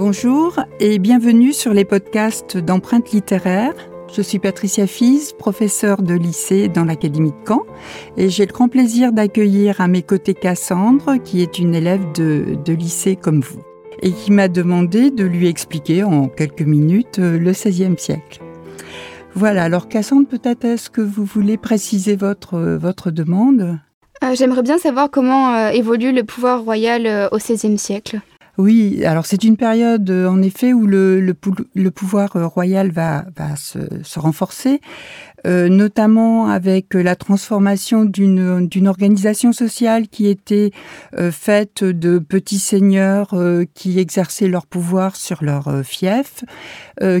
Bonjour et bienvenue sur les podcasts d'empreintes littéraires. Je suis Patricia Fies, professeure de lycée dans l'Académie de Caen, et j'ai le grand plaisir d'accueillir à mes côtés Cassandre, qui est une élève de, lycée comme vous, et qui m'a demandé de lui expliquer en quelques minutes euh, le XVIe siècle. Voilà, alors Cassandre, peut-être est-ce que vous voulez préciser votre, votre demande? Euh, J'aimerais bien savoir comment euh, évolue le pouvoir royal euh, au XVIe siècle. Oui, alors c'est une période euh, en effet où le, pouvoir euh, royal va, se, renforcer, euh, notamment avec la transformation d'une organisation sociale qui était faite de petits seigneurs qui exerçaient leur pouvoir sur leur fief,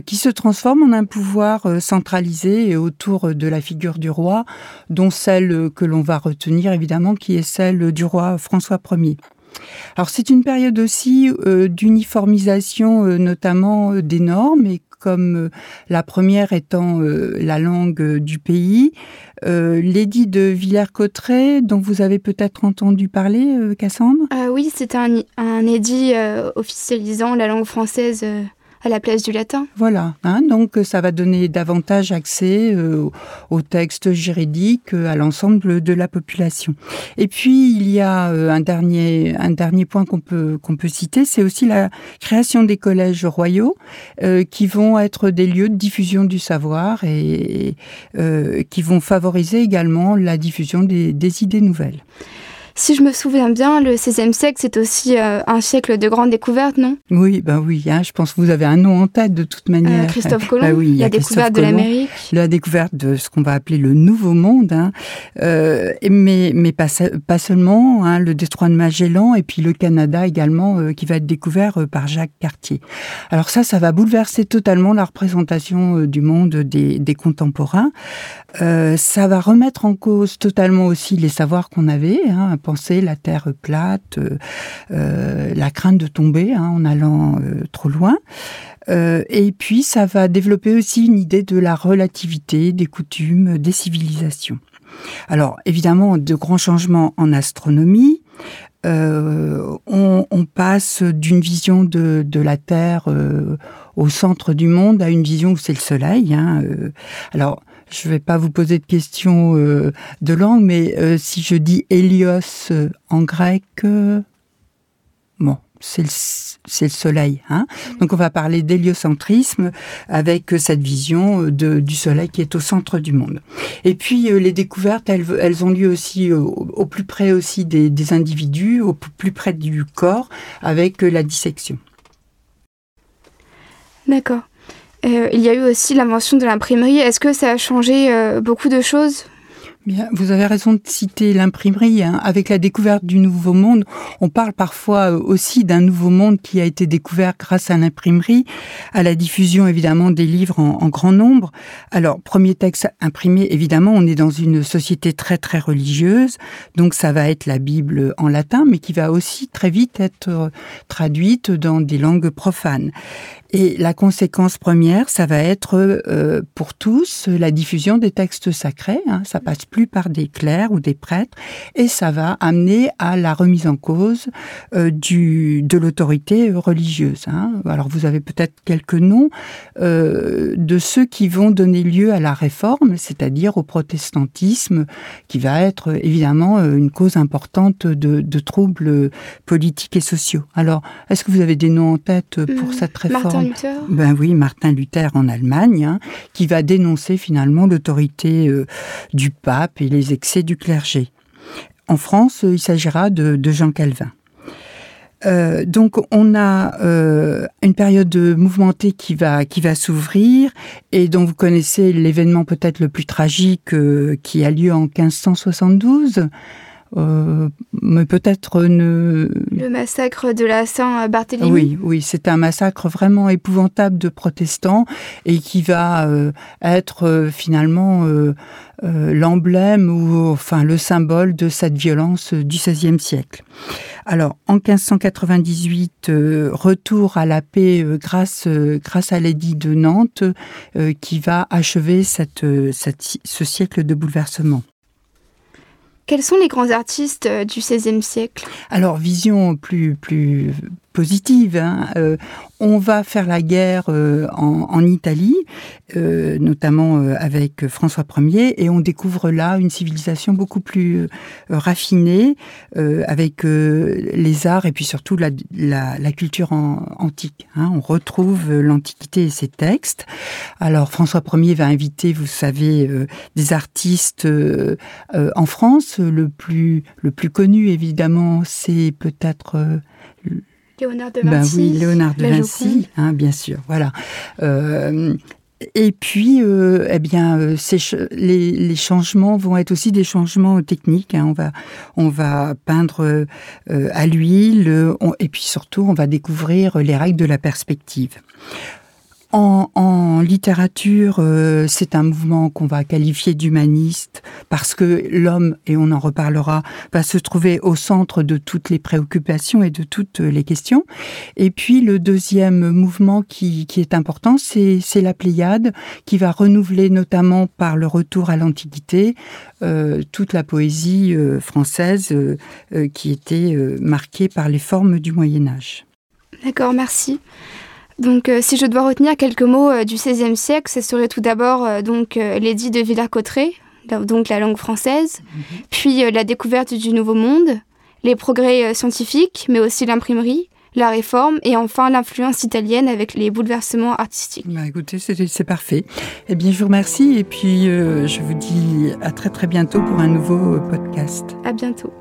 qui se transforme en un pouvoir centralisé autour de la figure du roi, dont celle que l'on va retenir évidemment, qui est celle du roi François Ier. Alors c'est une période aussi euh, d'uniformisation euh, notamment euh, des normes et comme la première étant la langue du pays. L'édit de Villers-Cotterêts, dont vous avez peut-être entendu parler, Cassandre? Euh, Oui, c'est un, édit officialisant la langue française à la place du latin. Voilà, hein, donc ça va donner davantage accès euh, aux textes juridiques euh, à l'ensemble de la population. Et puis il y a euh, un dernier un dernier point qu'on peut qu'on peut citer, c'est aussi la création des collèges royaux euh, qui vont être des lieux de diffusion du savoir et euh, qui vont favoriser également la diffusion des, des idées nouvelles. Si je me souviens bien, le XVIe siècle, c'est aussi euh, un siècle de grandes découvertes, non? Oui, ben oui, hein, je pense que vous avez un nom en tête de toute manière. euh, Christophe Colomb, Ah oui, il y a de Christophe Colomb. l'Amérique. La découverte de ce qu'on va appeler le Nouveau Monde, hein, euh, mais, mais pas, se- pas seulement, hein, le détroit de Magellan et puis le Canada également, euh, qui va être découvert euh, par Jacques Cartier. Alors ça, ça va bouleverser totalement la représentation du monde des, contemporains. Ça va remettre en cause totalement aussi les savoirs qu'on avait, hein, penser la Terre plate, la crainte de tomber en allant trop loin. Euh, et puis, ça va développer aussi une idée de la relativité des coutumes, des civilisations. Alors, évidemment, de grands changements en astronomie. Euh, on, on passe d'une vision de, de la Terre euh, au centre du monde à une vision où c'est le Soleil. Hein, euh. Alors, je ne vais pas vous poser de questions euh, de langue, mais euh, si je dis Hélios euh, en grec, bon, c'est le, soleil. Hein Donc on va parler d'héliocentrisme avec cette vision de, du soleil qui est au centre du monde. Et puis euh, les découvertes, elles, elles ont lieu aussi au, au plus près aussi des, des individus, au plus près du corps, avec euh, la dissection. D'accord. Euh, il y a eu aussi l'invention de l'imprimerie. Est-ce que ça a changé euh, beaucoup de choses? Bien, vous avez raison de citer l'imprimerie. Hein. Avec la découverte du Nouveau Monde, on parle parfois aussi d'un Nouveau Monde qui a été découvert grâce à l'imprimerie, à la diffusion évidemment des livres en, grand nombre. Alors, premier texte imprimé, évidemment, on est dans une société très très religieuse, donc ça va être la Bible en latin, mais qui va aussi très vite être traduite dans des langues profanes. Et la conséquence première, ça va être euh, pour tous la diffusion des textes sacrés. Hein, ça passe plus par des clercs ou des prêtres, et ça va amener à la remise en cause euh, du de l'autorité religieuse. Hein. Alors vous avez peut-être quelques noms euh, de ceux qui vont donner lieu à la réforme, c'est-à-dire au protestantisme, qui va être évidemment une cause importante de, de troubles politiques et sociaux. Alors, est-ce que vous avez des noms en tête pour Mmh, cette réforme? Martin Luther Ben oui, Martin Luther en Allemagne, hein, qui va dénoncer finalement l'autorité euh, du pape et les excès du clergé. En France, il s'agira de, Jean Calvin. Euh, donc on a euh, une période mouvementée qui va qui va s'ouvrir et dont vous connaissez l'événement peut-être le plus tragique euh, qui a lieu en 1572. Euh, mais peut-être ne. Le massacre de la Saint-Barthélemy. Oui, oui, c'est un massacre vraiment épouvantable de protestants et qui va euh, être euh, finalement euh, l'emblème ou enfin le symbole de cette violence du XVIe siècle. Alors, en 1598, euh, retour à la paix euh, grâce, euh, grâce à l'édit de Nantes qui va achever cette, cette, ce siècle de bouleversement. Quels sont les grands artistes du XVIe siècle? Alors, vision plus, plus positive. Hein. on va faire la guerre en, en, Italie, notamment avec François Ier, et on découvre là une civilisation beaucoup plus raffinée, avec les arts et puis surtout la, la, la culture en, antique. Hein. On retrouve l'Antiquité et ses textes. Alors François Ier va inviter, vous savez, des artistes en France. Le plus, le plus connu, évidemment, c'est peut-être... Euh, Léonard de Vinci. Ben oui, Léonard de Vinci, hein, bien sûr. Voilà. Euh, et puis, euh, eh bien, les, les, changements vont être aussi des changements techniques. Hein. On va, on va peindre à l'huile, et puis surtout, on va découvrir les règles de la perspective. En, littérature, euh, c'est un mouvement qu'on va qualifier d'humaniste parce que l'homme, et on en reparlera, va se trouver au centre de toutes les préoccupations et de toutes les questions. Et puis le deuxième mouvement qui, est important, c'est la Pléiade, qui va renouveler notamment par le retour à l'Antiquité euh, toute la poésie euh, française qui était marquée par les formes du Moyen Âge. D'accord, merci. Donc, euh, si je dois retenir quelques mots euh, du XVIe siècle, ce serait tout d'abord euh, donc l'édit de Villers-Cotterêts, donc la langue française, mhm. puis la découverte du Nouveau Monde, les progrès scientifiques, mais aussi l'imprimerie, la réforme et enfin l'influence italienne avec les bouleversements artistiques. Bah écoutez, c'est parfait. Eh bien, je vous remercie et puis je vous dis à très très bientôt pour un nouveau podcast. À bientôt.